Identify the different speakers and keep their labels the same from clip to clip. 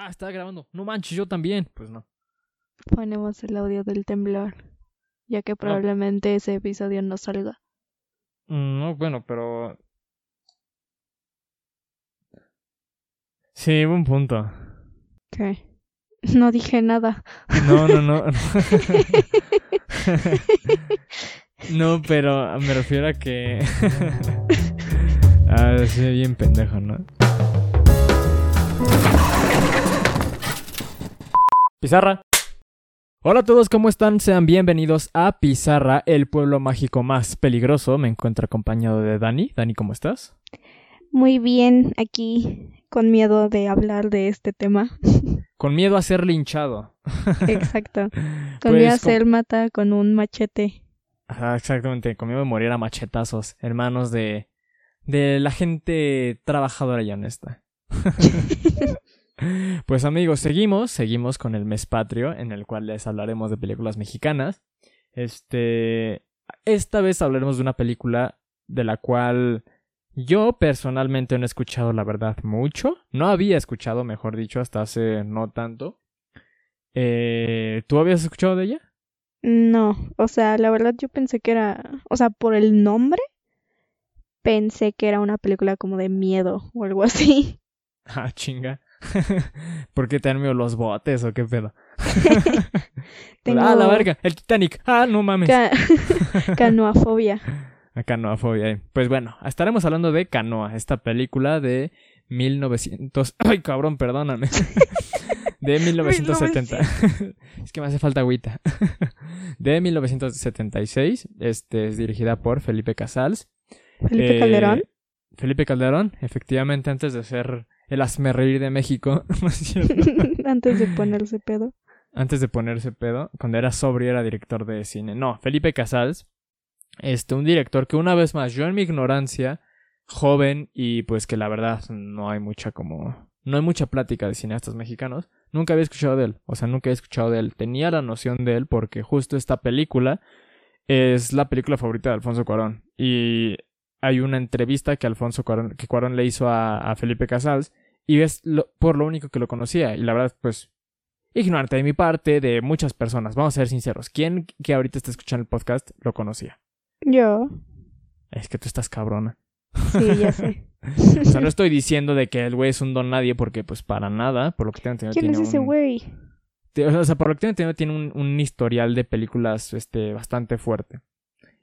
Speaker 1: Ah, está grabando. No manches, yo también. Pues no.
Speaker 2: Ponemos el audio del temblor, ya que probablemente ese episodio no salga.
Speaker 1: Mm, No, bueno, pero... Sí, buen punto.
Speaker 2: ¿Qué? No dije nada.
Speaker 1: No, no, no. no, pero me refiero a que... ah, sí, bien pendejo, ¿no? Pizarra. Hola a todos, ¿cómo están? Sean bienvenidos a Pizarra, el pueblo mágico más peligroso. Me encuentro acompañado de Dani. Dani, ¿cómo estás?
Speaker 2: Muy bien, aquí con miedo de hablar de este tema.
Speaker 1: Con miedo a ser linchado.
Speaker 2: Exacto. Con
Speaker 1: Pues,
Speaker 2: miedo a ser mata con un machete.
Speaker 1: Ajá, exactamente. Con miedo de morir a machetazos, hermanos de, de la gente trabajadora y honesta. pues amigos, seguimos, seguimos con el mes patrio, en el cual les hablaremos de películas mexicanas. Este, esta vez hablaremos de una película de la cual yo personalmente no he escuchado, la verdad, mucho. No había escuchado, mejor dicho, hasta hace no tanto. Eh, ¿Tú habías escuchado de ella?
Speaker 2: No, o sea, la verdad yo pensé que era, o sea, por el nombre, pensé que era una película como de miedo o algo así.
Speaker 1: Ah, chinga. ¿Por qué te han miedo los botes o qué pedo?
Speaker 2: Tengo
Speaker 1: Ah, la verga, el Titanic. Ah, no mames.
Speaker 2: ca- canoafobia.
Speaker 1: A Canoafobia. eh. Pues bueno, estaremos hablando de Canoa, esta película de 1900. Ay, cabrón, perdóname. de 1970. es que me hace falta agüita. de 1976. Este es dirigida por Felipe Casals.
Speaker 2: Felipe
Speaker 1: Eh,
Speaker 2: Calderón.
Speaker 1: Felipe Calderón, efectivamente, antes de ser el reír de México. ¿no es cierto?
Speaker 2: Antes de ponerse pedo.
Speaker 1: antes de ponerse pedo, cuando era sobrio era director de cine. No, Felipe Casals, este, un director que una vez más, yo en mi ignorancia, joven y pues que la verdad no hay mucha como, no hay mucha plática de cineastas mexicanos, nunca había escuchado de él, o sea, nunca había escuchado de él, tenía la noción de él porque justo esta película es la película favorita de Alfonso Cuarón y hay una entrevista que Alfonso Cuarón, que Cuarón le hizo a, a Felipe Casals y es lo- por lo único que lo conocía y la verdad pues ignorante de mi parte, de muchas personas. Vamos a ser sinceros. ¿Quién que ahorita está escuchando el podcast lo conocía?
Speaker 2: Yo.
Speaker 1: Es que tú estás cabrona.
Speaker 2: Sí, ya sé.
Speaker 1: O sea, no estoy diciendo de que el güey es un don nadie porque pues para nada, por lo que tengo entendido
Speaker 2: ¿Quién es
Speaker 1: tiene
Speaker 2: ese
Speaker 1: un-
Speaker 2: güey?
Speaker 1: O sea, por lo que tengo entendido tiene un, un historial de películas este bastante fuerte.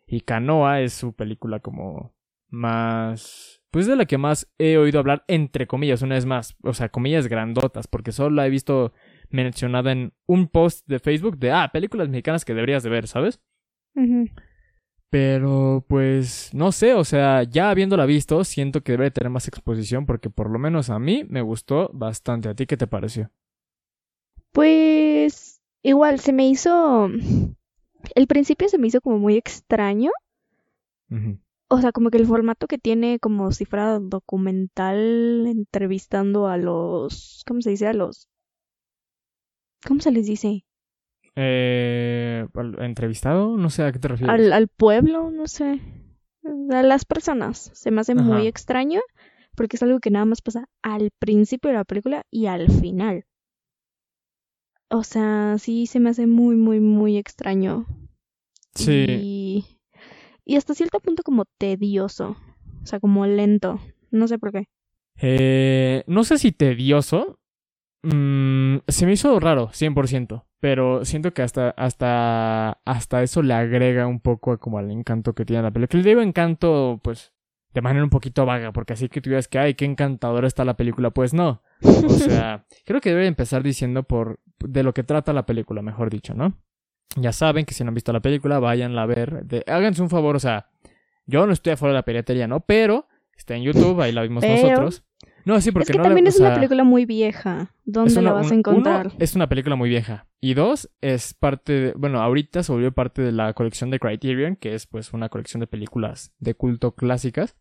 Speaker 1: Y Canoa es su película como más pues de la que más he oído hablar entre comillas, una vez más, o sea, comillas grandotas, porque solo la he visto mencionada en un post de Facebook de ah, películas mexicanas que deberías de ver, ¿sabes? Pero pues no sé, o sea, ya habiéndola visto, siento que debe tener más exposición porque por lo menos a mí me gustó bastante. ¿A ti qué te pareció?
Speaker 2: Pues igual se me hizo. El principio se me hizo como muy extraño. O sea, como que el formato que tiene como si fuera documental entrevistando a los. ¿Cómo se dice? A los. ¿Cómo se les dice?
Speaker 1: Eh, ¿al- ¿Entrevistado? No sé a qué te refieres.
Speaker 2: Al, al pueblo, no sé. A las personas. Se me hace muy extraño porque es algo que nada más pasa al principio de la película y al final. O sea, sí se me hace muy, muy, muy extraño.
Speaker 1: Sí,
Speaker 2: Y, y hasta cierto punto como tedioso. O sea, como lento. No sé por qué.
Speaker 1: eh, no sé si tedioso. Mm, se me hizo raro, 100%. Pero siento que hasta, hasta, hasta eso le agrega un poco como al encanto que tiene la película. Le digo encanto, pues, de manera un poquito vaga, porque así que tú digas que, ay, qué encantadora está la película, pues no. O sea, creo que debe empezar diciendo por de lo que trata la película, mejor dicho, ¿no? Ya saben que si no han visto la película, váyanla a ver. De- háganse un favor, o sea, yo no estoy a favor de la piratería, ¿no? Pero está en YouTube, ahí la vimos
Speaker 2: Pero-
Speaker 1: nosotros. No, sí, porque
Speaker 2: es que
Speaker 1: no la-
Speaker 2: también
Speaker 1: o
Speaker 2: es una película muy vieja. ¿Dónde
Speaker 1: una-
Speaker 2: la vas a encontrar?
Speaker 1: Uno, es una película muy vieja. Y dos, es parte de, bueno, ahorita se volvió parte de la colección de Criterion, que es pues una colección de películas de culto clásicas.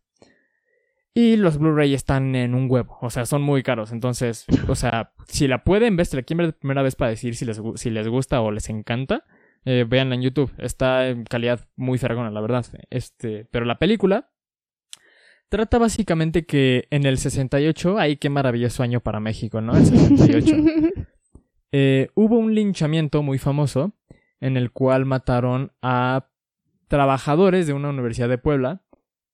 Speaker 1: Y los Blu-ray están en un huevo, o sea, son muy caros. Entonces, o sea, si la pueden ver, si la quieren ver de primera vez para decir si les, si les gusta o les encanta, eh, véanla en YouTube. Está en calidad muy fergona, la verdad. Este, pero la película Trata básicamente que en el 68, ay, qué maravilloso año para México, ¿no? El 68. eh, hubo un linchamiento muy famoso en el cual mataron a trabajadores de una universidad de Puebla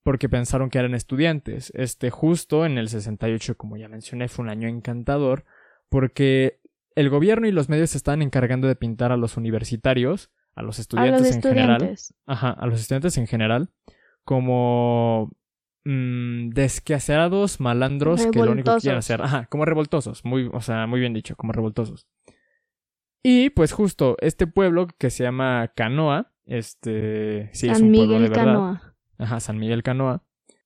Speaker 1: porque pensaron que eran estudiantes. Este justo en el 68, como ya mencioné, fue un año encantador porque el gobierno y los medios se estaban encargando de pintar a los universitarios, a los estudiantes en general, ajá, a los estudiantes en general, como mmm, desquacerados, malandros que lo único que quieren hacer, ajá, como revoltosos, muy, o sea, muy bien dicho, como revoltosos. Y pues justo este pueblo que se llama Canoa, este, sí, es un pueblo de verdad. Canoa. Ajá, San Miguel Canoa.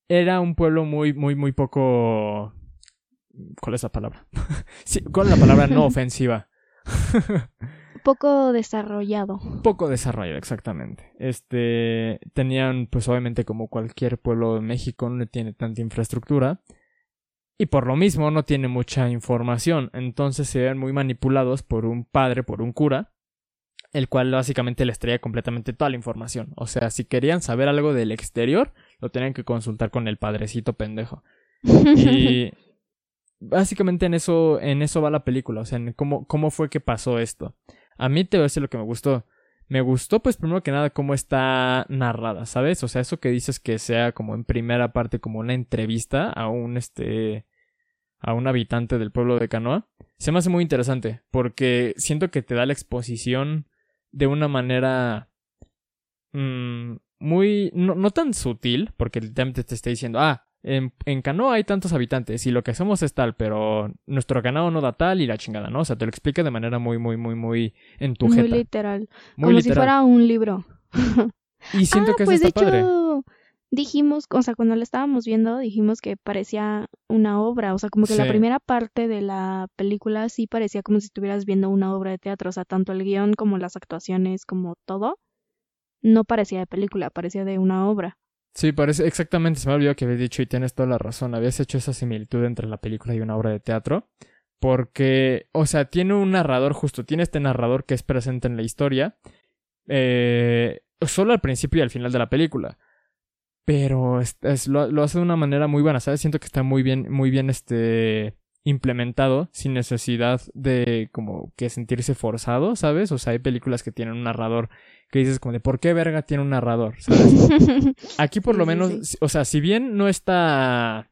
Speaker 1: Era un pueblo muy, muy, muy poco. ¿Cuál es la palabra? sí, ¿cuál es la palabra no ofensiva?
Speaker 2: poco desarrollado.
Speaker 1: Poco desarrollado, exactamente. Este, tenían, pues obviamente como cualquier pueblo de México, no tiene tanta infraestructura. Y por lo mismo no tiene mucha información. Entonces se ven muy manipulados por un padre, por un cura, el cual básicamente les traía completamente toda la información. O sea, si querían saber algo del exterior, lo tenían que consultar con el padrecito pendejo. Y básicamente en eso, en eso va la película. O sea, en cómo, cómo fue que pasó esto. A mí te voy a decir lo que me gustó. Me gustó, pues, primero que nada, cómo está narrada, ¿sabes? O sea, eso que dices que sea como en primera parte, como una entrevista a un, este, a un habitante del pueblo de Canoa, se me hace muy interesante, porque siento que te da la exposición de una manera mmm, muy, no, no, tan sutil, porque literalmente te está diciendo, ah, en, en, Canoa hay tantos habitantes y lo que hacemos es tal, pero nuestro ganado no da tal y la chingada, ¿no? O sea, te lo explica de manera muy, muy, muy, muy en tu Muy
Speaker 2: literal. Como si fuera un libro.
Speaker 1: y siento ah, que pues está de hecho,
Speaker 2: dijimos, o sea, cuando la estábamos viendo, dijimos que parecía una obra, o sea, como que la primera parte de la película sí parecía como si estuvieras viendo una obra de teatro, o sea, tanto el guion como las actuaciones, como todo, no parecía de película, parecía de una obra.
Speaker 1: Sí, parece exactamente, se me olvidó que habías dicho y tienes toda la razón, habías hecho esa similitud entre la película y una obra de teatro, porque, o sea, tiene un narrador justo, tiene este narrador que es presente en la historia, eh, solo al principio y al final de la película pero es, lo, lo, hace de una manera muy buena, ¿sabes? Siento que está muy bien, muy bien este implementado sin necesidad de como que sentirse forzado, ¿sabes? O sea, hay películas que tienen un narrador que dices como de ¿por qué verga tiene un narrador? ¿sabes? Aquí por lo menos, o sea, si bien no está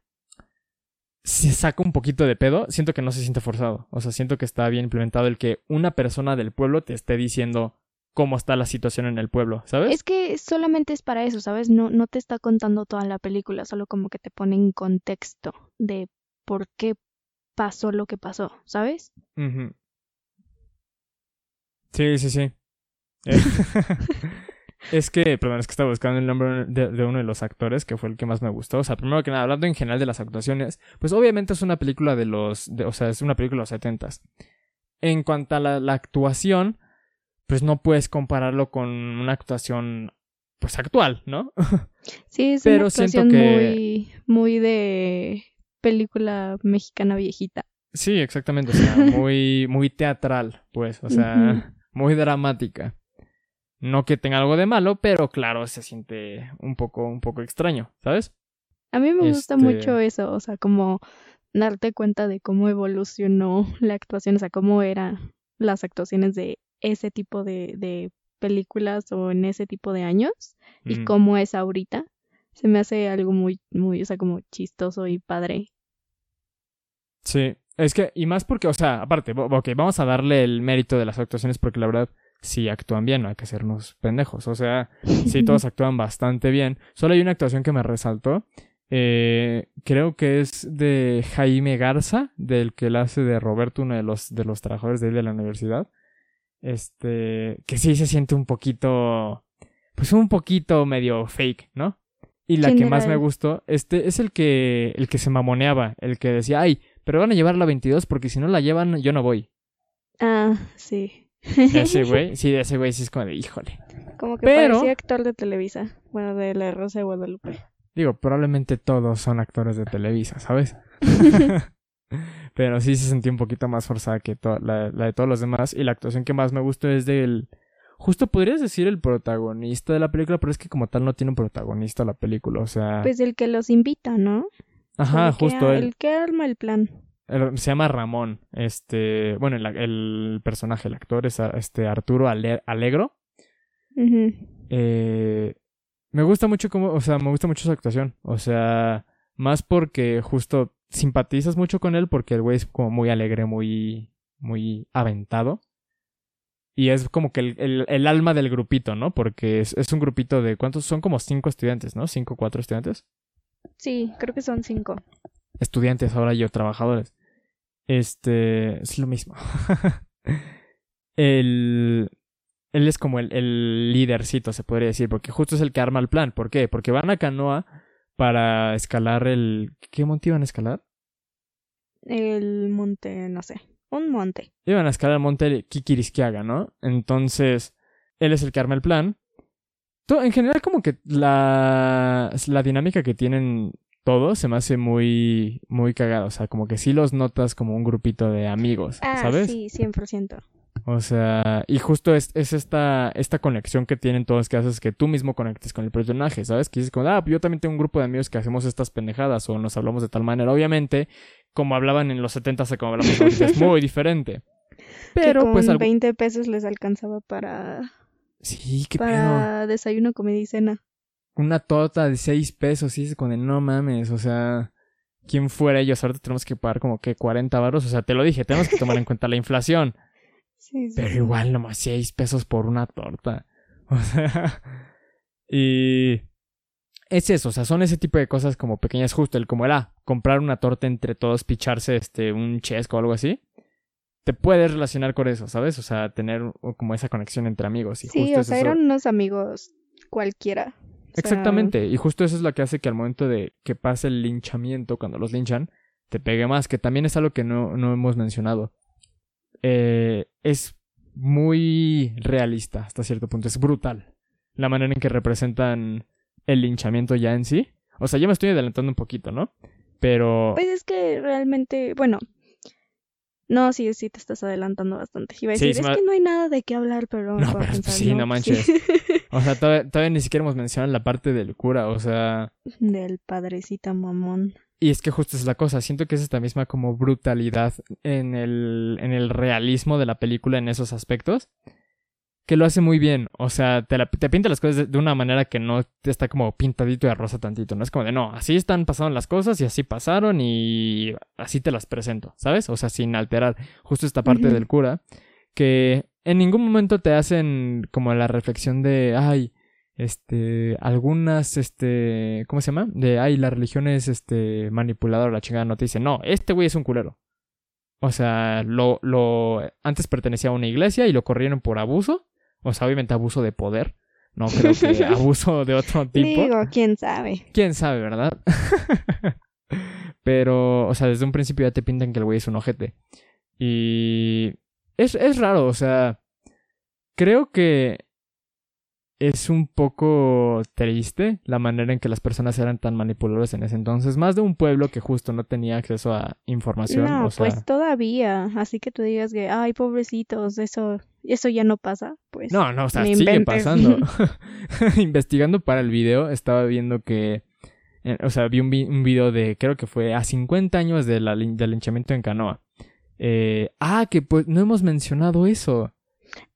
Speaker 1: se saca un poquito de pedo, siento que no se siente forzado. O sea, siento que está bien implementado el que una persona del pueblo te esté diciendo cómo está la situación en el pueblo, ¿sabes?
Speaker 2: Es que solamente es para eso, ¿sabes? No, no te está contando toda la película, solo como que te pone en contexto de por qué pasó lo que pasó, ¿sabes?
Speaker 1: Sí, sí, sí. Eh, es que, perdón, es que estaba buscando el nombre de, uno de los actores, que fue el que más me gustó. O sea, primero que nada, hablando en general de las actuaciones, pues obviamente es una película de los, o sea, es una película de los setentas. En cuanto a la actuación, pues no puedes compararlo con una actuación pues actual, ¿no?
Speaker 2: Sí, es una actuación muy, muy de película mexicana viejita.
Speaker 1: Sí, exactamente, o sea, muy, muy teatral, pues, o sea, muy dramática. No que tenga algo de malo, pero claro, se siente un poco, un poco extraño, ¿sabes?
Speaker 2: A mí me gusta mucho este eso, o sea, como darte cuenta de cómo evolucionó la actuación, o sea, cómo eran las actuaciones de ese tipo de, de películas o en ese tipo de años y cómo es ahorita. Se me hace algo muy, muy, o sea, como chistoso y padre.
Speaker 1: Sí, es que, y más porque, o sea, aparte, ok, vamos a darle el mérito de las actuaciones porque la verdad, sí actúan bien, no hay que hacernos pendejos. O sea, sí todos actúan bastante bien. Solo hay una actuación que me resaltó. Eh, creo que es de Jaime Garza, del que él hace de Roberto, uno de los, de los trabajadores de, de la universidad. Este, que sí se siente un poquito, pues un poquito medio fake, ¿no? Y la que más me gustó, este, es el que, el que se mamoneaba, el que decía, ay, pero van a llevar la 22 porque si no la llevan, yo no voy.
Speaker 2: Ah, sí.
Speaker 1: Ese güey, sí, ese güey sí es como de, híjole.
Speaker 2: Como que parecía actor de Televisa, bueno, de La Rosa de Guadalupe.
Speaker 1: Digo, probablemente todos son actores de Televisa, ¿sabes? Pero sí se sentía un poquito más forzada que la, de todos los demás. Y la actuación que más me gustó es del. justo podrías decir el protagonista de la película, pero es que como tal no tiene un protagonista la película, o sea...
Speaker 2: Pues el que los invita, ¿no?
Speaker 1: Ajá, justo
Speaker 2: él. El que arma el plan.
Speaker 1: se llama Ramón, este, bueno, el, personaje, el actor es este Arturo Alegro. eh, me gusta mucho como, o sea, me gusta mucho su actuación, o sea, más porque justo simpatizas mucho con él porque el güey es como muy alegre, muy, muy aventado. Y es como que el, el, alma del grupito, ¿no? Porque es, es, un grupito de. ¿Cuántos? Son como cinco estudiantes, ¿no? ¿Cinco, cuatro estudiantes?
Speaker 2: Sí, creo que son cinco.
Speaker 1: Estudiantes, ahora yo, trabajadores. Este. Es lo mismo. el. Él es como el, el lídercito, se podría decir, porque justo es el que arma el plan. ¿Por qué? Porque van a Canoa para escalar el... ¿Qué monte iban a escalar?
Speaker 2: El monte, no sé, un monte.
Speaker 1: Iban a escalar el monte Kikirisquiaga, ¿no? Entonces, él es el que arma el plan. Todo, en general, como que la, la dinámica que tienen todos se me hace muy, muy cagado. O sea, como que sí los notas como un grupito de amigos, ah, ¿sabes?
Speaker 2: Sí, 100%.
Speaker 1: O sea, y justo es, es, esta, esta conexión que tienen todos que haces que tú mismo conectes con el personaje, ¿sabes? Que dices como, ah, yo también tengo un grupo de amigos que hacemos estas pendejadas o nos hablamos de tal manera. Obviamente, como hablaban en los 70 o como hablamos ahorita, es muy diferente.
Speaker 2: Pero que con pues 20 pesos les alcanzaba para...
Speaker 1: Sí, qué
Speaker 2: Para desayuno, comida y cena.
Speaker 1: Una torta de 6 pesos, sí, con el no mames, o sea... ¿Quién fuera ellos? Ahorita tenemos que pagar como que 40 baros. O sea, te lo dije, tenemos que tomar en cuenta la inflación. Pero igual nomás 6 pesos por una torta. O sea. Y. Es eso, o sea, son ese tipo de cosas como pequeñas, justo el como era comprar una torta entre todos, picharse este, un chesco o algo así. Te puedes relacionar con eso, ¿sabes? O sea, tener como esa conexión entre amigos. Y
Speaker 2: sí, o sea, eran unos amigos cualquiera.
Speaker 1: Exactamente, y justo eso es lo que hace que al momento de que pase el linchamiento, cuando los linchan, te pegue más, que también es algo que no, no hemos mencionado eh, es muy realista hasta cierto punto. Es brutal la manera en que representan el linchamiento ya en sí. O sea, yo me estoy adelantando un poquito, ¿no? Pero...
Speaker 2: Pues es que realmente, bueno, no, sí, sí te estás adelantando bastante. Iba a decir, es que no hay nada de qué hablar, pero...
Speaker 1: No, pero sí, no, manches. o sea, todavía, todavía, ni siquiera hemos mencionado la parte del cura, o sea...
Speaker 2: Del padrecito mamón.
Speaker 1: Y es que justo es la cosa, siento que es esta misma como brutalidad en el, en el realismo de la película en esos aspectos, que lo hace muy bien. O sea, te, te pinta las cosas de, una manera que no te está como pintadito de rosa tantito, ¿no? Es como de, no, así están pasando las cosas y así pasaron y así te las presento, ¿sabes? O sea, sin alterar justo esta parte del cura, que en ningún momento te hacen como la reflexión de, ay, este, algunas, este, ¿cómo se llama? De, ay, la religión es, este, manipuladora, la chingada no te dice, no, este güey es un culero. O sea, lo, lo, antes pertenecía a una iglesia y lo corrieron por abuso. O sea, obviamente abuso de poder. No creo que abuso de otro tipo.
Speaker 2: Digo, quién sabe.
Speaker 1: Quién sabe, ¿verdad? Pero, o sea, desde un principio ya te pintan que el güey es un ojete. Y es, es raro, o sea, creo que es un poco triste la manera en que las personas eran tan manipuladoras en ese entonces, más de un pueblo que justo no tenía acceso a información.
Speaker 2: No, pues todavía, así que tú digas que, ay, pobrecitos, eso, eso ya no pasa, pues.
Speaker 1: No, no, o sea, sigue pasando. Investigando para el video, estaba viendo que, eh, o sea, vi un, un, video de, creo que fue a 50 años de la, del linchamiento en Canoa. Eh, ah, que pues no hemos mencionado eso.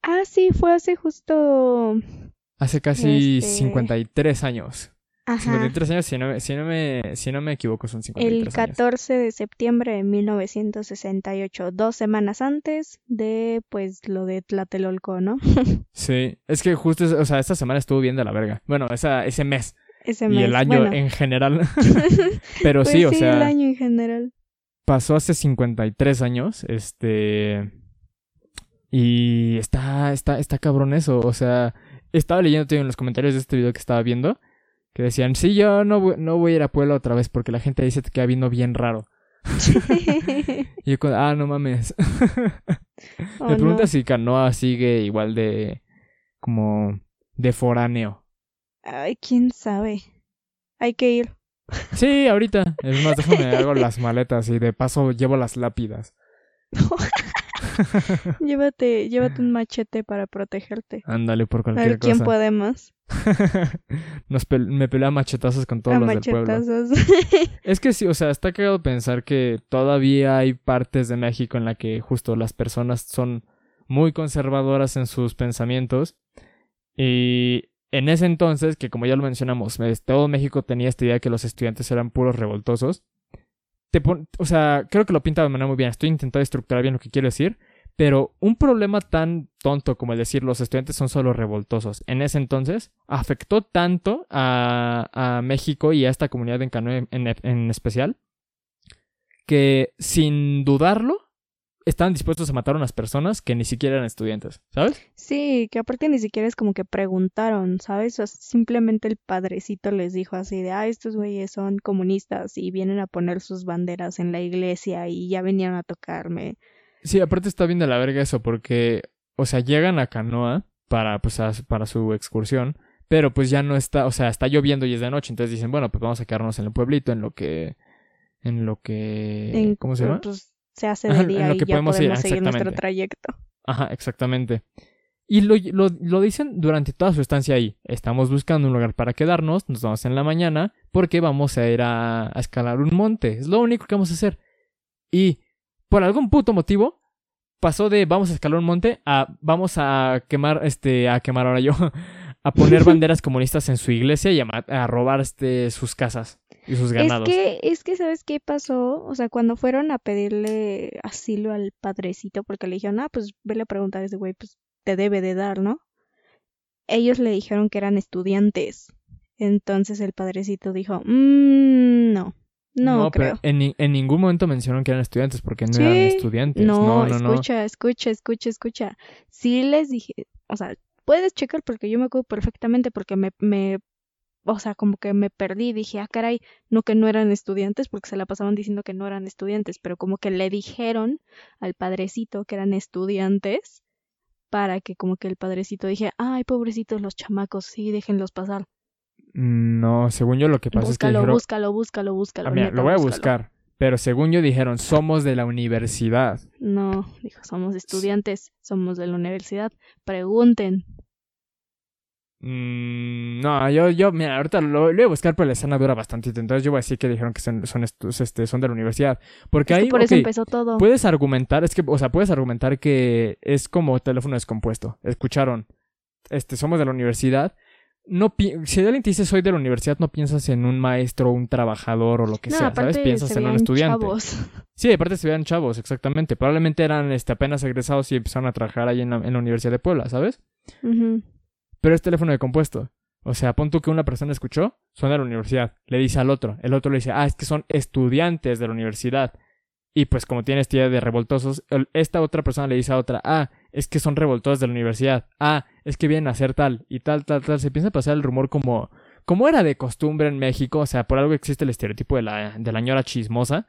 Speaker 2: Ah, sí, fue hace justo
Speaker 1: Hace casi 53 este, años. Ajá. 53 años, si no, si no, me, si no me equivoco, son 53
Speaker 2: El 14 de septiembre de 1968, dos semanas antes de, pues, lo de Tlatelolco, ¿no?
Speaker 1: sí, es que justo, o sea, esta semana estuvo bien de la verga. Bueno, esa, ese mes.
Speaker 2: Ese mes.
Speaker 1: Y el año en general. Pero
Speaker 2: pues
Speaker 1: sí, o sea.
Speaker 2: el año en general.
Speaker 1: Pasó hace 53 años, este... Y está, está, está cabrón eso, o sea estaba leyendo en los comentarios de este video que estaba viendo que decían, sí, yo no, voy, no voy a ir a Puebla otra vez porque la gente dice que queda viendo bien raro. y yo, ah, no mames. Me pregunta si Canoa sigue igual de como de foráneo.
Speaker 2: Ay, quién sabe. Hay que ir.
Speaker 1: Sí, ahorita. Es más, déjame hago las maletas y de paso llevo las lápidas.
Speaker 2: llévate, llévate un machete para protegerte.
Speaker 1: Ándale por cualquier
Speaker 2: a ver, ¿Quién puede más?
Speaker 1: Nos me pelea machetazos con todos los del pueblo. es que sí, o sea, está cagado pensar que todavía hay partes de México en la que justo las personas son muy conservadoras en sus pensamientos. Y en ese entonces, que como ya lo mencionamos, todo México tenía esta idea de que los estudiantes eran puros revoltosos. Te o sea, creo que lo pinta de manera muy bien. Estoy intentando estructurar bien lo que quiero decir. Pero un problema tan tonto como el decir los estudiantes son solo revoltosos en ese entonces afectó tanto a, México y a esta comunidad en Canoe en, especial que sin dudarlo estaban dispuestos a matar a unas personas que ni siquiera eran estudiantes, ¿sabes?
Speaker 2: Sí, que aparte ni siquiera es como que preguntaron, ¿sabes? simplemente el padrecito les dijo así de, ah, estos güeyes son comunistas y vienen a poner sus banderas en la iglesia y ya venían a tocarme.
Speaker 1: Sí, aparte está bien de la verga eso, porque, o sea, llegan a Canoa para, pues, para su excursión, pero pues ya no está, o sea, está lloviendo y es de noche, entonces dicen, bueno, pues vamos a quedarnos en el pueblito en lo que, en lo que, ¿cómo se llama?
Speaker 2: Pues se hace de día y ya podemos seguir nuestro trayecto.
Speaker 1: Ajá, exactamente. Y lo, lo, lo, dicen durante toda su estancia ahí. Estamos buscando un lugar para quedarnos, nos vamos en la mañana, porque vamos a ir a, a escalar un monte. Es lo único que vamos a hacer. Y por algún puto motivo, pasó de vamos a escalar un monte a vamos a quemar, este, a quemar ahora yo, a poner banderas comunistas en su iglesia y a, robar este, sus casas y sus ganados.
Speaker 2: Es que, es que, ¿sabes qué pasó? O sea, cuando fueron a pedirle asilo al padrecito, porque le dijeron, ah, pues vele a preguntar a ese güey, pues te debe de dar, ¿no? Ellos le dijeron que eran estudiantes. Entonces el padrecito dijo, mmm, no, no, creo.
Speaker 1: Pero en, en, ningún momento mencionaron que eran estudiantes porque no eran estudiantes. No, no,
Speaker 2: no, escucha, escucha, escucha, escucha. Sí les dije, o sea, puedes checar porque yo me acuerdo perfectamente porque me, me, o sea, como que me perdí. Dije, ah, caray, no que no eran estudiantes porque se la pasaban diciendo que no eran estudiantes, pero como que le dijeron al padrecito que eran estudiantes para que como que el padrecito dije, ay, pobrecitos los chamacos, sí, déjenlos pasar.
Speaker 1: No, según yo lo que pasa
Speaker 2: es que
Speaker 1: dijeron...
Speaker 2: Búscalo, búscalo, búscalo,
Speaker 1: búscalo. lo voy a buscar. Pero según yo dijeron, somos de la universidad.
Speaker 2: No, dijo, somos estudiantes, somos de la universidad. Pregunten.
Speaker 1: Mm, no, yo, yo, mira, ahorita lo, voy a buscar, pero la escena dura bastante. Entonces yo voy a decir que dijeron que son, son, este, son de la universidad. Porque ahí,
Speaker 2: por eso empezó todo.
Speaker 1: Puedes argumentar, es que, o sea, puedes argumentar que es como teléfono descompuesto. Escucharon, este, somos de la universidad, no si alguien te dice soy de la universidad, no piensas en un maestro, un trabajador o lo que sea, ¿sabes? Piensas en un estudiante. Chavos. Sí, aparte se veían chavos, exactamente. Probablemente eran este, apenas egresados y empezaron a trabajar ahí en la, Universidad de Puebla, ¿sabes? Pero es teléfono de compuesto. O sea, pon tú que una persona escuchó, son de la universidad, le dice al otro, el otro le dice, ah, es que son estudiantes de la universidad. Y pues como tiene esta idea de revoltosos, esta otra persona le dice a otra, ah, es que son revoltosos de la universidad, ah, es que vienen a hacer tal y tal, tal, tal. Se piensa pasar el rumor como, como era de costumbre en México, o sea, por algo existe el estereotipo de la, de la ñora chismosa.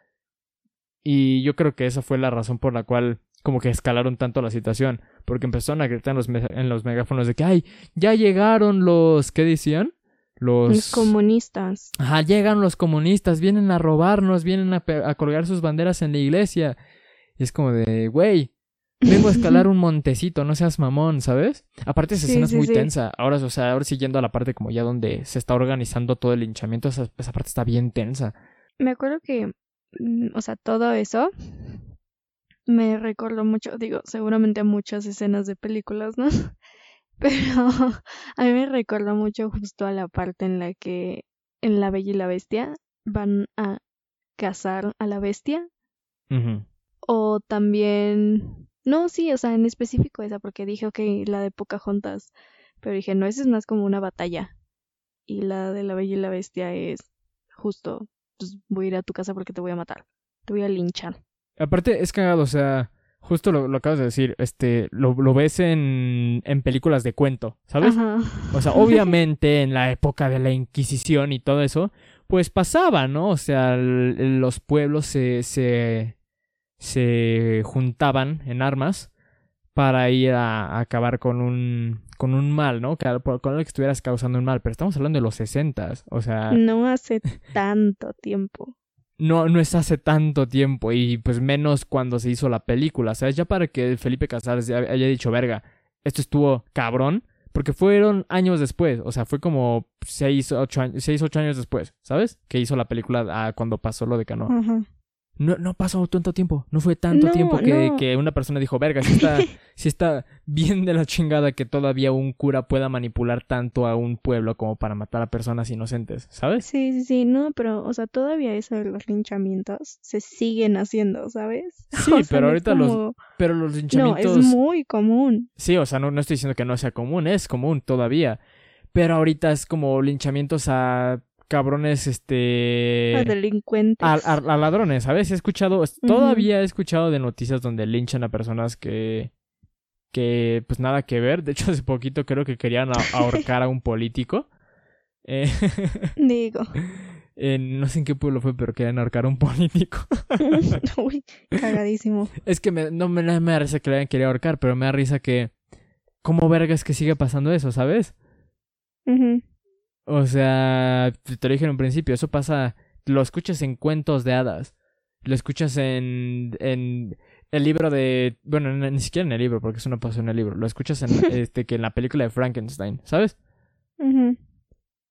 Speaker 1: Y yo creo que esa fue la razón por la cual como que escalaron tanto la situación, porque empezaron a gritar en los, en los megáfonos de que, ay, ya llegaron los, ¿qué decían? Los...
Speaker 2: comunistas.
Speaker 1: Ajá, llegan los comunistas, vienen a robarnos, vienen a, a colgar sus banderas en la iglesia. Y es como de, güey, vengo a escalar un montecito, no seas mamón, ¿sabes? Aparte esa escena es muy tensa. Ahora, o sea, ahora siguiendo a la parte como ya donde se está organizando todo el linchamiento, esa, esa parte está bien tensa.
Speaker 2: Me acuerdo que, mm, o sea, todo eso me recordó mucho, digo, seguramente muchas escenas de películas, ¿no? Pero a mí me recuerda mucho justo a la parte en la que en La Bella y la Bestia van a cazar a la bestia. O también... No, sí, o sea, en específico esa, porque dije, ok, la de Pocahontas. Pero dije, no, esa es más como una batalla. Y la de La Bella y la Bestia es justo, pues voy a ir a tu casa porque te voy a matar. Te voy a linchar.
Speaker 1: Aparte, es cagado, o sea, Justo lo, acabas de decir, este, lo, lo ves en, en, películas de cuento, ¿sabes? O sea, obviamente en la época de la Inquisición y todo eso, pues pasaba, ¿no? O sea, los pueblos se, se, se juntaban en armas para ir a, acabar con un, con un mal, ¿no? Con algo que estuvieras causando un mal, pero estamos hablando de los sesentas, o sea...
Speaker 2: No hace tanto tiempo.
Speaker 1: no, no es hace tanto tiempo y pues menos cuando se hizo la película, ¿sabes? Ya para que Felipe Casals haya dicho, verga, esto estuvo cabrón, porque fueron años después, o sea, fue como 6, 8 años, seis, ocho años después, ¿sabes? Que hizo la película ah, cuando pasó lo de Canoa. No, no pasó tanto tiempo. No fue tanto tiempo que, que, una persona dijo, verga, si está, si está bien de la chingada que todavía un cura pueda manipular tanto a un pueblo como para matar a personas inocentes, ¿sabes?
Speaker 2: Sí, sí, sí, no, pero, o sea, todavía eso de los linchamientos se siguen haciendo, ¿sabes?
Speaker 1: Sí, pero ahorita los, pero los linchamientos...
Speaker 2: No, es muy común.
Speaker 1: Sí, o sea, no, no estoy diciendo que no sea común, es común todavía. Pero ahorita es como linchamientos a cabrones, este...
Speaker 2: A delincuentes.
Speaker 1: A, ladrones, ¿sabes? He escuchado, todavía he escuchado de noticias donde linchan a personas que... Que, pues nada que ver. De hecho, hace poquito creo que querían ahorcar a un político. Eh,
Speaker 2: Digo.
Speaker 1: no sé en qué pueblo fue, pero querían ahorcar a un político.
Speaker 2: Uy, cagadísimo.
Speaker 1: Es que me, no, me, da risa que le hayan querido ahorcar, pero me da risa que... ¿Cómo verga es que sigue pasando eso, sabes? O sea, te lo dije en un principio, eso pasa, lo escuchas en cuentos de hadas, lo escuchas en, en el libro de, bueno, ni siquiera en el libro, porque eso no pasó en el libro, lo escuchas en, este, que en la película de Frankenstein, ¿sabes?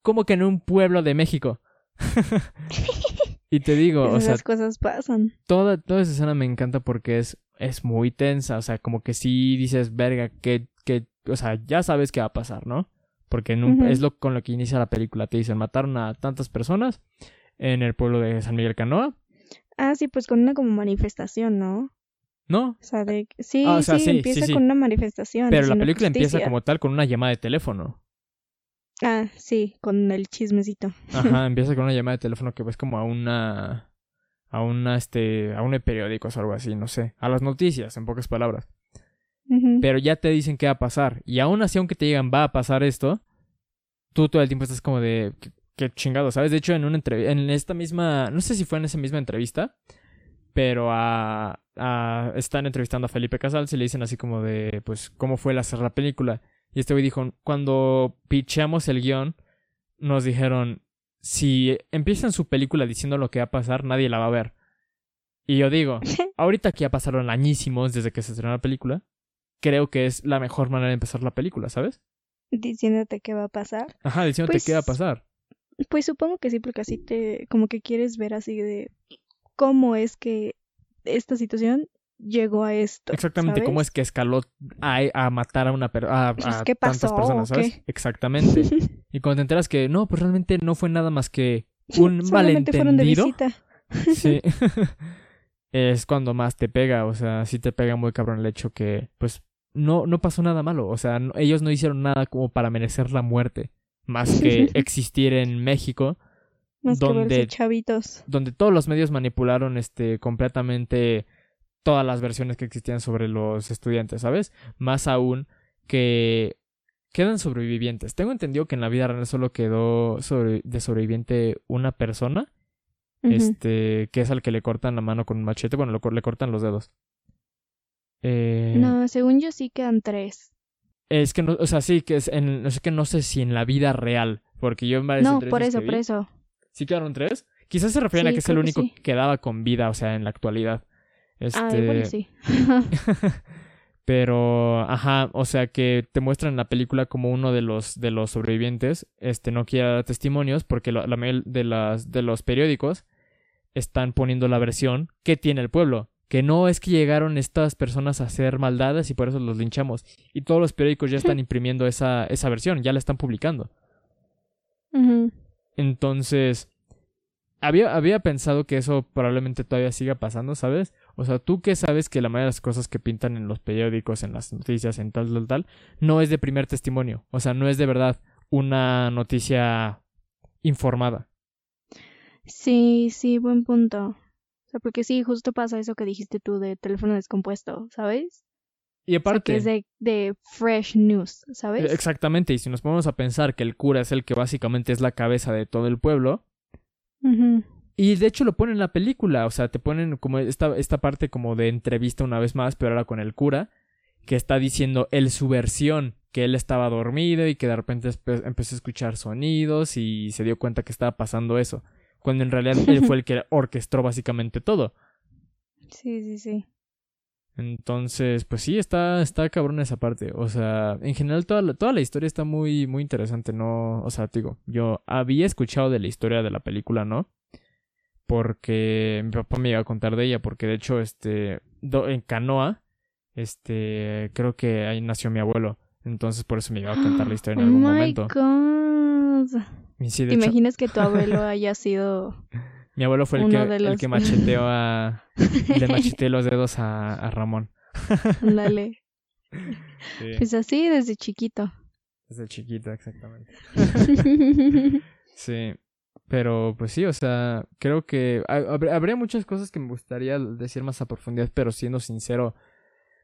Speaker 1: Como que en un pueblo de México. y te digo, o sea,
Speaker 2: esas cosas pasan.
Speaker 1: Toda, toda esa escena me encanta porque es, es muy tensa, o sea, como que sí dices, verga, que, que, o sea, ya sabes qué va a pasar, ¿no? Porque es lo con lo que inicia la película. Te dicen, mataron a tantas personas en el pueblo de San Miguel Canoa.
Speaker 2: Ah, sí, pues con una como manifestación, ¿no?
Speaker 1: ¿No?
Speaker 2: O sea, de... sí, ah, sí, empieza con una manifestación.
Speaker 1: Pero la película empieza como tal con una llamada de teléfono.
Speaker 2: Ah, sí, con el chismecito.
Speaker 1: Ajá, empieza con una llamada de teléfono que ves como a una... A una, este... A un periódico o algo así, no sé. A las noticias, en pocas palabras pero ya te dicen qué va a pasar. Y aún así, aunque te digan va a pasar esto, tú todo el tiempo estás como de qué, chingado, ¿sabes? De hecho, en una entrevista, en esta misma, no sé si fue en esa misma entrevista, pero a, están entrevistando a Felipe Casals y le dicen así como de, pues, ¿cómo fue el hacer la película? Y este güey dijo, cuando picheamos el guion, nos dijeron, si empiezan su película diciendo lo que va a pasar, nadie la va a ver. Y yo digo, ahorita que ya pasaron añísimos desde que se estrenó la película, creo que es la mejor manera de empezar la película, ¿sabes?
Speaker 2: Diciéndote qué va a pasar.
Speaker 1: Ajá, diciéndote qué va a pues, pasar.
Speaker 2: Pues supongo que sí, porque así te, como que quieres ver así de cómo es que esta situación llegó a esto.
Speaker 1: Exactamente, cómo es que escaló a, matar a una persona, a,
Speaker 2: pues, a tantas
Speaker 1: personas, ¿sabes? Exactamente. y cuando te enteras que no, pues realmente no fue nada más que un malentendido. Fueron de visita. sí. es cuando más te pega, o sea, sí te pega muy cabrón el hecho que, pues, no, no pasó nada malo. O sea, ellos no hicieron nada como para merecer la muerte. Más que existir en México. donde,
Speaker 2: chavitos.
Speaker 1: donde todos los medios manipularon este completamente todas las versiones que existían sobre los estudiantes, ¿sabes? Más aún que quedan sobrevivientes. Tengo entendido que en la vida real solo quedó de sobreviviente una persona. Este, que es al que le cortan la mano con un machete. Bueno, le cortan los dedos.
Speaker 2: Eh, no, según yo sí quedan tres.
Speaker 1: Es que no, o sea, sí, que es en, no sé que no sé si en la vida real, porque yo en varias
Speaker 2: No, por eso, por eso.
Speaker 1: ¿Sí quedaron tres? Quizás se refieren a que es el único que, quedaba con vida, o sea, en la actualidad. Este...
Speaker 2: Ah, igual sí.
Speaker 1: Pero, ajá, o sea que te muestran en la película como uno de los, de los sobrevivientes, este, no quiere dar testimonios porque la, la de, las, de los periódicos están poniendo la versión que tiene el pueblo que no es que llegaron estas personas a hacer maldades y por eso los linchamos. Y todos los periódicos ya están imprimiendo esa, esa versión, ya la están publicando. Entonces, había, había pensado que eso probablemente todavía siga pasando, ¿sabes? O sea, tú que sabes que la mayoría de las cosas que pintan en los periódicos, en las noticias, en tal, tal, tal, no es de primer testimonio. O sea, no es de verdad una noticia informada.
Speaker 2: Sí, sí, buen punto. O sea, porque sí, justo pasa eso que dijiste tú de teléfono descompuesto, ¿sabes?
Speaker 1: Y aparte.
Speaker 2: que es de, de, fresh news, ¿sabes?
Speaker 1: Exactamente, y si nos ponemos a pensar que el cura es el que básicamente es la cabeza de todo el pueblo. Y de hecho lo ponen en la película, o sea, te ponen como esta, esta parte como de entrevista una vez más, pero ahora con el cura, que está diciendo él su versión, que él estaba dormido y que de repente empezó a escuchar sonidos y se dio cuenta que estaba pasando eso cuando en realidad él fue el que orquestó básicamente todo.
Speaker 2: Sí, sí, sí.
Speaker 1: Entonces, pues sí, está, está cabrón esa parte. O sea, en general toda la, toda la historia está muy, muy interesante, ¿no? O sea, digo, yo había escuchado de la historia de la película, ¿no? Porque mi papá me iba a contar de ella, porque de hecho, este, en Canoa, este, creo que ahí nació mi abuelo. Entonces por eso me iba a contar la historia en algún
Speaker 2: oh my
Speaker 1: momento.
Speaker 2: God. ¿Te imaginas que tu abuelo haya sido
Speaker 1: mi abuelo fue el que, el que macheteó a. le macheteó los dedos a, a Ramón.
Speaker 2: Dale. Pues así desde chiquito.
Speaker 1: Desde chiquito, exactamente. sí. Pero pues sí, o sea, creo que habría muchas cosas que me gustaría decir más a profundidad, pero siendo sincero,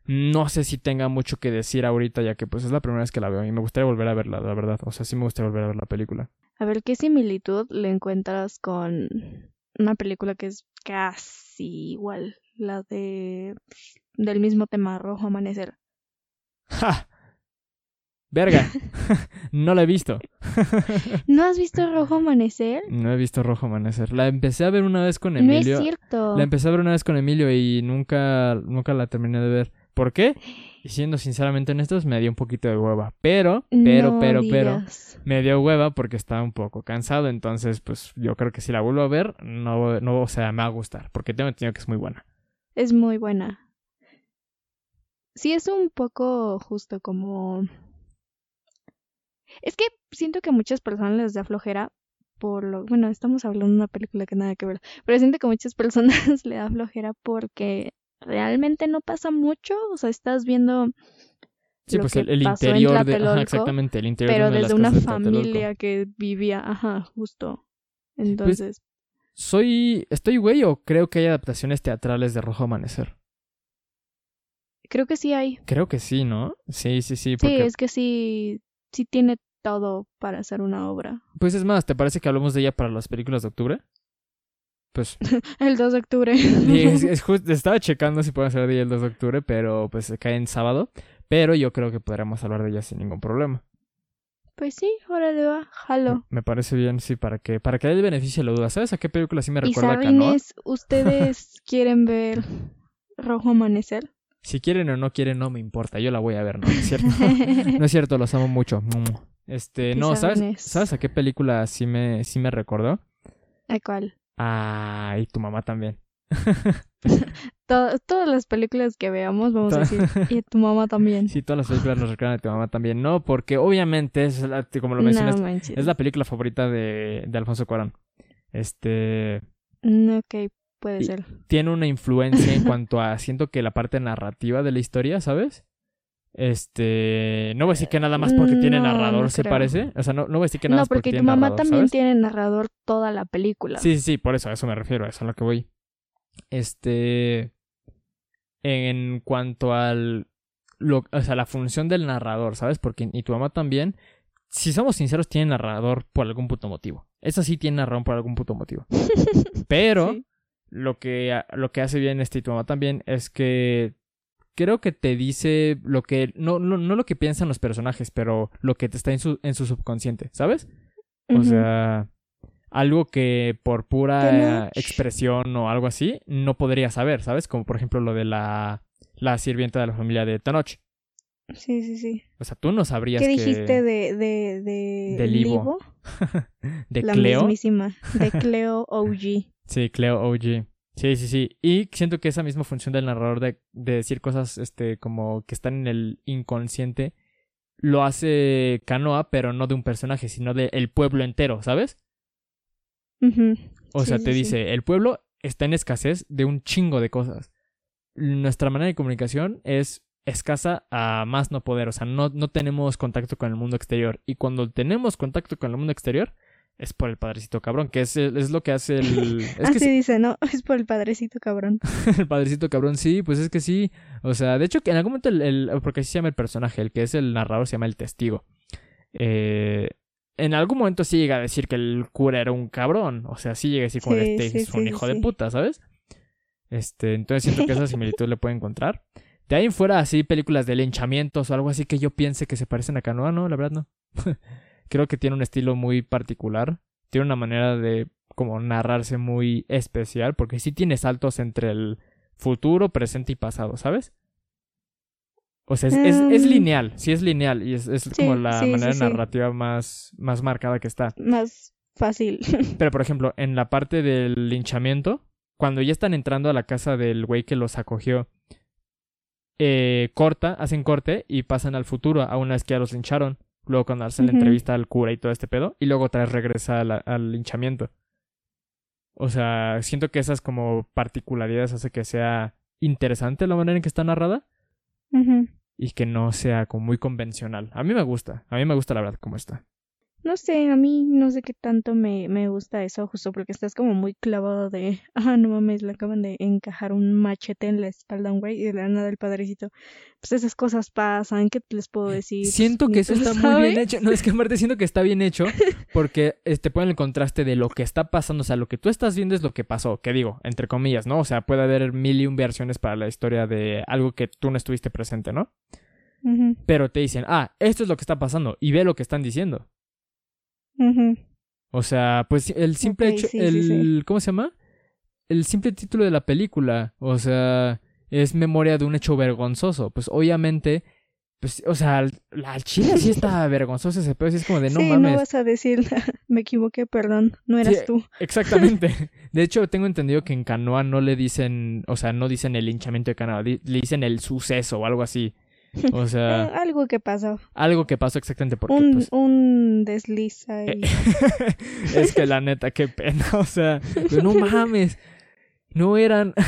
Speaker 1: no sé si tenga mucho que decir ahorita, ya que pues es la primera vez que la veo y me gustaría volver a verla, la verdad. O sea, sí me gustaría volver a ver la película.
Speaker 2: A ver, ¿qué similitud le encuentras con una película que es casi igual, la de del mismo tema, Rojo Amanecer.
Speaker 1: ¡Ja! Verga, no la he visto.
Speaker 2: ¿No has visto Rojo Amanecer?
Speaker 1: No he visto Rojo Amanecer. La empecé a ver una vez con Emilio.
Speaker 2: No es cierto.
Speaker 1: La empecé a ver una vez con Emilio y nunca, nunca la terminé de ver. ¿Por qué? Y siendo sinceramente honestos, me dio un poquito de hueva. Pero, pero, pero, pero, me dio hueva porque estaba un poco cansado. Entonces, pues yo creo que si la vuelvo a ver, no, no o sea, me va a gustar. Porque tengo entendido que es muy buena.
Speaker 2: Es muy buena. Sí, es un poco justo como. Es que siento que a muchas personas les da flojera por lo. Bueno, estamos hablando de una película que nada que ver. Pero siento que a muchas personas le da flojera porque realmente no pasa mucho, o sea, estás viendo
Speaker 1: Sí, pues el, interior de, ajá, exactamente, el interior
Speaker 2: pero
Speaker 1: de
Speaker 2: desde una familia que vivía, ajá, justo. Pues, Entonces,
Speaker 1: soy estoy güey o creo que hay adaptaciones teatrales de Rojo Amanecer.
Speaker 2: Creo que sí hay.
Speaker 1: Creo que sí, ¿no? Sí, sí, sí.
Speaker 2: Sí, es que sí, sí tiene todo para hacer una obra.
Speaker 1: Pues es más, ¿te parece que hablamos de ella para las películas de octubre? pues...
Speaker 2: el 2 de octubre.
Speaker 1: es, estaba checando si puede ser día el 2 de octubre, pero pues cae en sábado. Pero yo creo que podríamos hablar de ella sin ningún problema.
Speaker 2: Pues sí, órale va, jalo.
Speaker 1: Me parece bien, sí, para que, para que dé el beneficio de la duda. ¿Sabes a qué película sí me recuerda
Speaker 2: ¿Y saben, ¿Ustedes quieren ver Rojo Amanecer?
Speaker 1: Si quieren o no quieren, no me importa. Yo la voy a ver, ¿no? es cierto. no es cierto, los amo mucho. Este, no, ¿sabes? ¿Sabes a qué película sí me, sí me recordó?
Speaker 2: ¿A cuál?
Speaker 1: Ah, y tu mamá también.
Speaker 2: todas las películas que veamos, vamos a decir, y tu mamá también.
Speaker 1: Sí, todas las películas nos recuerdan a tu mamá también. No, porque obviamente, es la, como lo mencionas, es la película favorita de, de Alfonso Cuarón. Este.
Speaker 2: Mm, ok, puede ser.
Speaker 1: Tiene una influencia en cuanto a. Siento que la parte narrativa de la historia, ¿sabes? Este, no voy a decir que nada más porque tiene narrador se parece, o sea, no, no voy a decir que nada más porque,
Speaker 2: porque
Speaker 1: tu mamá
Speaker 2: también tiene narrador toda la película.
Speaker 1: Sí, sí, sí, por eso, a eso me refiero, a eso es a lo que voy. Este, en cuanto al, lo, o sea, la función del narrador, ¿sabes? Porque, y tu mamá también, si somos sinceros, tiene narrador por algún puto motivo. Esa sí tiene narrador por algún puto motivo. Pero, lo, que, lo que hace bien este y tu mamá también es que creo que te dice lo que, no, no, no lo que piensan los personajes, pero lo que te está en su, en su subconsciente, ¿sabes? O sea, algo que por pura expresión o algo así no podría saber, ¿sabes? Como por ejemplo lo de la, la sirvienta de la familia de Tanoch.
Speaker 2: Sí, sí, sí.
Speaker 1: O sea, tú no sabrías
Speaker 2: ¿Qué dijiste de, de, de...
Speaker 1: De Livo. de
Speaker 2: la
Speaker 1: Cleo.
Speaker 2: mismísima. De Cleo OG.
Speaker 1: Sí, Cleo OG. Sí, sí, sí. Y siento que esa misma función del narrador de, de decir cosas este, como que están en el inconsciente lo hace Canoa, pero no de un personaje, sino del el pueblo entero, ¿sabes? O sea, te dice, el pueblo está en escasez de un chingo de cosas. Nuestra manera de comunicación es escasa a más no poder, o sea, no, no tenemos contacto con el mundo exterior. Y cuando tenemos contacto con el mundo exterior, es por el padrecito cabrón, que es, es lo que hace el... Es
Speaker 2: Así dice, ¿no? Es por el padrecito cabrón.
Speaker 1: el padrecito cabrón, sí, pues es que sí. O sea, de hecho, que en algún momento, el, porque así se llama el personaje, el que es el narrador se llama el testigo. Eh, en algún momento sí llega a decir que el cura era un cabrón. O sea, sí llega a decir como este es un hijo de puta, ¿sabes? Este, entonces siento que esa similitud le puede encontrar. De ahí en fuera, así, películas de linchamientos o algo así que yo piense que se parecen a Canoa, no, la verdad no. Creo que tiene un estilo muy particular. Tiene una manera de como narrarse muy especial, porque sí tiene saltos entre el futuro, presente y pasado, ¿sabes? O sea, es, es, em, lineal, sí es lineal y es, es como la manera narrativa más, más marcada que está.
Speaker 2: Más fácil.
Speaker 1: Pero, por ejemplo, en la parte del linchamiento, cuando ya están entrando a la casa del güey que los acogió, eh, corta, hacen corte y pasan al futuro, a una vez que ya los lincharon. Luego cuando hacen la entrevista al cura y todo este pedo, y luego otra vez regresa al, linchamiento. O sea, siento que esas como particularidades hace que sea interesante la manera en que está narrada. Y que no sea como muy convencional. A mí me gusta, a mí me gusta la verdad como está.
Speaker 2: No sé, a mí no sé qué tanto me, me gusta eso, justo porque estás como muy clavado de, ah, no mames, le acaban de encajar un machete en la espalda a un güey y de la nada el padrecito. Pues esas cosas pasan, ¿qué les puedo decir?
Speaker 1: Siento que eso está muy bien hecho. No, es que aparte siento que está bien hecho porque te este, pone el contraste de lo que está pasando, o sea, lo que tú estás viendo es lo que pasó, que digo, entre comillas, ¿no? O sea, puede haber mil y un versiones para la historia de algo que tú no estuviste presente, ¿no? Pero te dicen, ah, esto es lo que está pasando y ve lo que están diciendo. O sea, pues el simple hecho, el, ¿cómo se llama? El simple título de la película, o sea, es memoria de un hecho vergonzoso. Pues obviamente, pues, o sea, la chile sí está vergonzoso ese pedo, es como de no sí, mames.
Speaker 2: no vas a decir, me equivoqué, perdón, no eras tú.
Speaker 1: Exactamente. De hecho, tengo entendido que en Canoa no le dicen, o sea, no dicen el hinchamiento de Canoa, le dicen el suceso o algo así. O sea.
Speaker 2: algo que pasó.
Speaker 1: Algo que pasó exactamente porque.
Speaker 2: Un,
Speaker 1: pues,
Speaker 2: un desliz ahí.
Speaker 1: es que la neta, qué pena. O sea, no mames. No eran.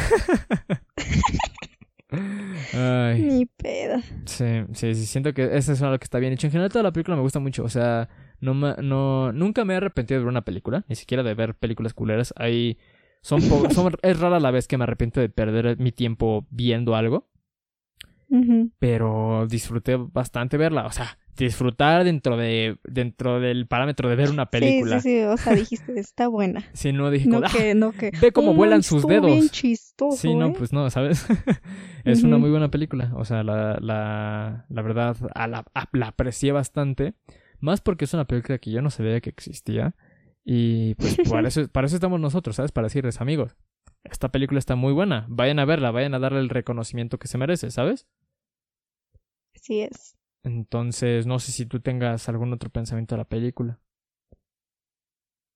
Speaker 2: Ay. Ni pedo.
Speaker 1: Sí, sí, sí, siento que eso es algo que está bien hecho. En general, toda la película me gusta mucho. O sea, no, no, nunca me he arrepentido de ver una película, ni siquiera de ver películas culeras. Son, son es rara la vez que me arrepiento de perder mi tiempo viendo algo. Pero disfruté bastante verla. O sea, disfrutar dentro de dentro del parámetro de ver una película.
Speaker 2: Sí, sí, sí. O sea, dijiste, está buena.
Speaker 1: Sí, no dije,
Speaker 2: no, que, no que,
Speaker 1: ve cómo vuelan sus dedos.
Speaker 2: Bien chistoso,
Speaker 1: sí, no, ¿eh? pues no, ¿sabes? es una muy buena película. O sea, la, la, la verdad, a la, la aprecié bastante. Más porque es una película que yo no sabía que existía. Y pues para eso, para eso estamos nosotros, ¿sabes? Para decirles, amigos, esta película está muy buena. Vayan a verla, vayan a darle el reconocimiento que se merece, ¿sabes?
Speaker 2: Así es.
Speaker 1: Entonces, no sé si tú tengas algún otro pensamiento de la película.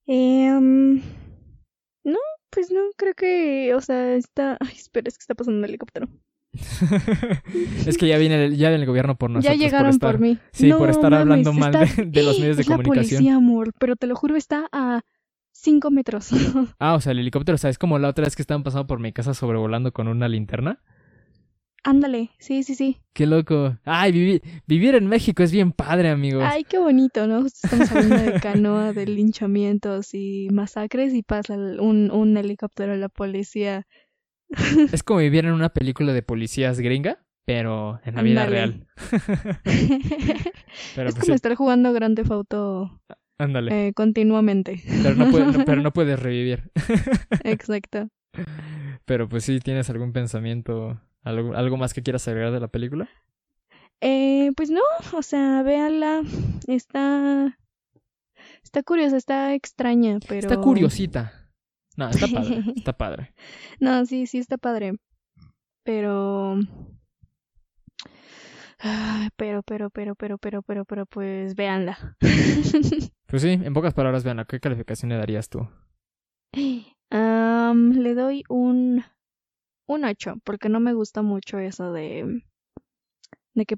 Speaker 2: Eh, no, pues no, creo que, o sea, está... Ay, espera, es que está pasando un helicóptero.
Speaker 1: es que ya viene, el, ya viene el gobierno por nosotros.
Speaker 2: Ya llegaron por, mí.
Speaker 1: Sí, por estar hablando mal de, los medios de comunicación. la policía,
Speaker 2: amor, pero te lo juro, está a cinco metros.
Speaker 1: ah, o sea, el helicóptero, o sea, es como la otra vez que estaban pasando por mi casa sobrevolando con una linterna.
Speaker 2: Ándale, sí, sí, sí.
Speaker 1: Qué loco. Ay, vivir, vivir en México es bien padre, amigos.
Speaker 2: Ay, qué bonito, ¿no? Estamos hablando de canoa, de linchamientos y masacres y pasa un, un helicóptero de la policía.
Speaker 1: Es como vivir en una película de policías gringa, pero en la vida real.
Speaker 2: pero es pues como estar jugando Grande Auto
Speaker 1: Ándale.
Speaker 2: Eh, continuamente.
Speaker 1: Pero no, puede, pero no puedes revivir.
Speaker 2: Exacto.
Speaker 1: Pero pues sí, ¿tienes algún pensamiento ¿Algo, ¿Algo más que quieras agregar de la película?
Speaker 2: Eh, pues no, o sea, véanla. Está. Está curiosa, está extraña, pero.
Speaker 1: Está curiosita. No, está padre, está padre.
Speaker 2: No, sí, sí está padre. Pero. Pero, pero, pero, pero, pero, pero, pero, pues véanla.
Speaker 1: Pues sí, en pocas palabras, véanla. ¿Qué calificación le darías tú?
Speaker 2: le doy un un 8, porque no me gusta mucho eso de, de que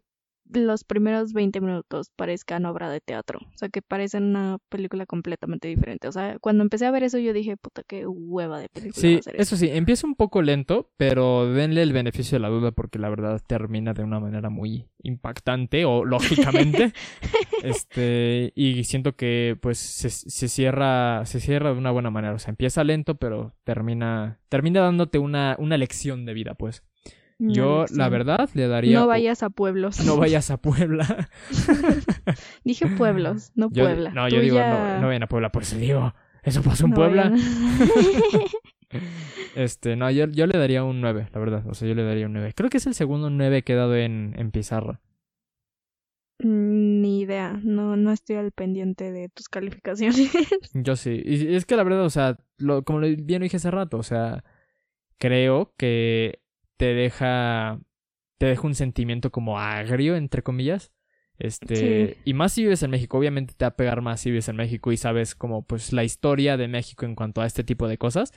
Speaker 2: los primeros 20 minutos parezcan obra de teatro. O sea, que parecen una película completamente diferente. O sea, cuando empecé a ver eso yo dije, puta, qué hueva de película.
Speaker 1: Sí, eso sí, empieza un poco lento, pero denle el beneficio de la duda porque la verdad termina de una manera muy impactante o lógicamente. este, y siento que pues se, se, cierra se cierra de una buena manera. O sea, empieza lento, pero termina termina dándote una, una lección de vida, pues. Yo, la verdad, le daría.
Speaker 2: No vayas a pueblos.
Speaker 1: No vayas a Puebla.
Speaker 2: Dije pueblos, no Puebla.
Speaker 1: No, yo digo, no, no vayan a Puebla, pues digo, eso pasó en Puebla. este, no, yo, yo, le daría un 9, la verdad. O sea, yo le daría un 9. Creo que es el segundo 9 que he dado en, en pizarra.
Speaker 2: Mm, ni ni idea. No, no estoy al pendiente de tus calificaciones.
Speaker 1: Yo sí. Y es que la verdad, o sea, lo, como bien lo dije hace rato, o sea, creo que te deja. Te deja un sentimiento como agrio, entre comillas. Este, y más si vives en México, obviamente te va a pegar más si vives en México y sabes como pues la historia de México en cuanto a este tipo de cosas.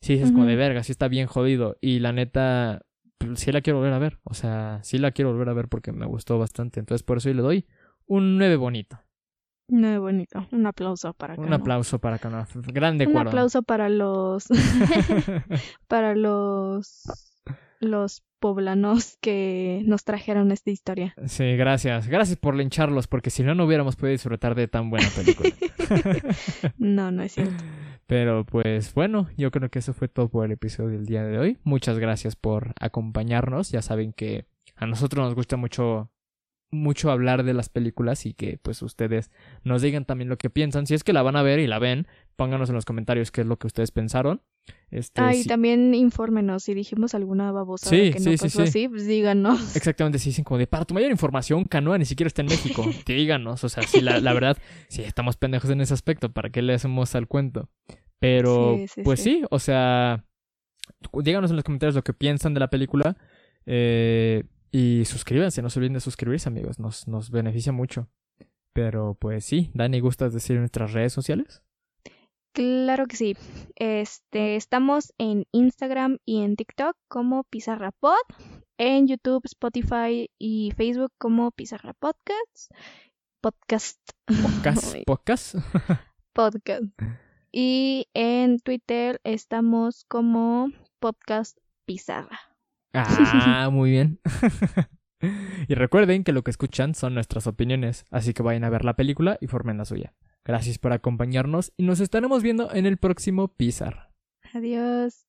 Speaker 1: Si dices como de verga, sí está bien jodido. Y la neta, pues, sí la quiero volver a ver. O sea, sí la quiero volver a ver porque me gustó bastante. Entonces por eso yo le doy un 9 bonito.
Speaker 2: 9 bonito. Un aplauso para
Speaker 1: Un aplauso para Cano. Grande
Speaker 2: Un aplauso para los para los los poblanos que nos trajeron esta historia.
Speaker 1: Sí, gracias. Gracias por lincharlos, porque si no, no hubiéramos podido disfrutar de tan buena película.
Speaker 2: no, no es cierto.
Speaker 1: Pero pues bueno, yo creo que eso fue todo por el episodio del día de hoy. Muchas gracias por acompañarnos. Ya saben que a nosotros nos gusta mucho mucho hablar de las películas y que pues ustedes nos digan también lo que piensan. Si es que la van a ver y la ven, pónganos en los comentarios qué es lo que ustedes pensaron.
Speaker 2: Este, ah, y también infórmenos si dijimos alguna babosa que no pasó así, pues díganos.
Speaker 1: Exactamente, si dicen como de para tu mayor información, Canoa ni siquiera está en México. díganos, o sea, si la, la verdad, si estamos pendejos en ese aspecto, ¿para qué le hacemos al cuento? Pero, pues sí. o sea, díganos en los comentarios lo que piensan de la película. Eh, y suscríbanse, no se olviden de suscribirse, amigos, nos, nos beneficia mucho. Pero pues sí, Dani, ¿gustas decir nuestras redes sociales?
Speaker 2: Claro que sí. Este, estamos en Instagram y en TikTok como Pizarra Pod, en YouTube, Spotify y Facebook como Pizarra Podcasts. Podcast.
Speaker 1: Podcast. Podcast.
Speaker 2: Podcast. Y en Twitter estamos como Podcast Pizarra.
Speaker 1: Ah, muy bien. y recuerden que lo que escuchan son nuestras opiniones, así que vayan a ver la película y formen la suya. Gracias por acompañarnos y nos estaremos viendo en el próximo Pizarra.
Speaker 2: Adiós.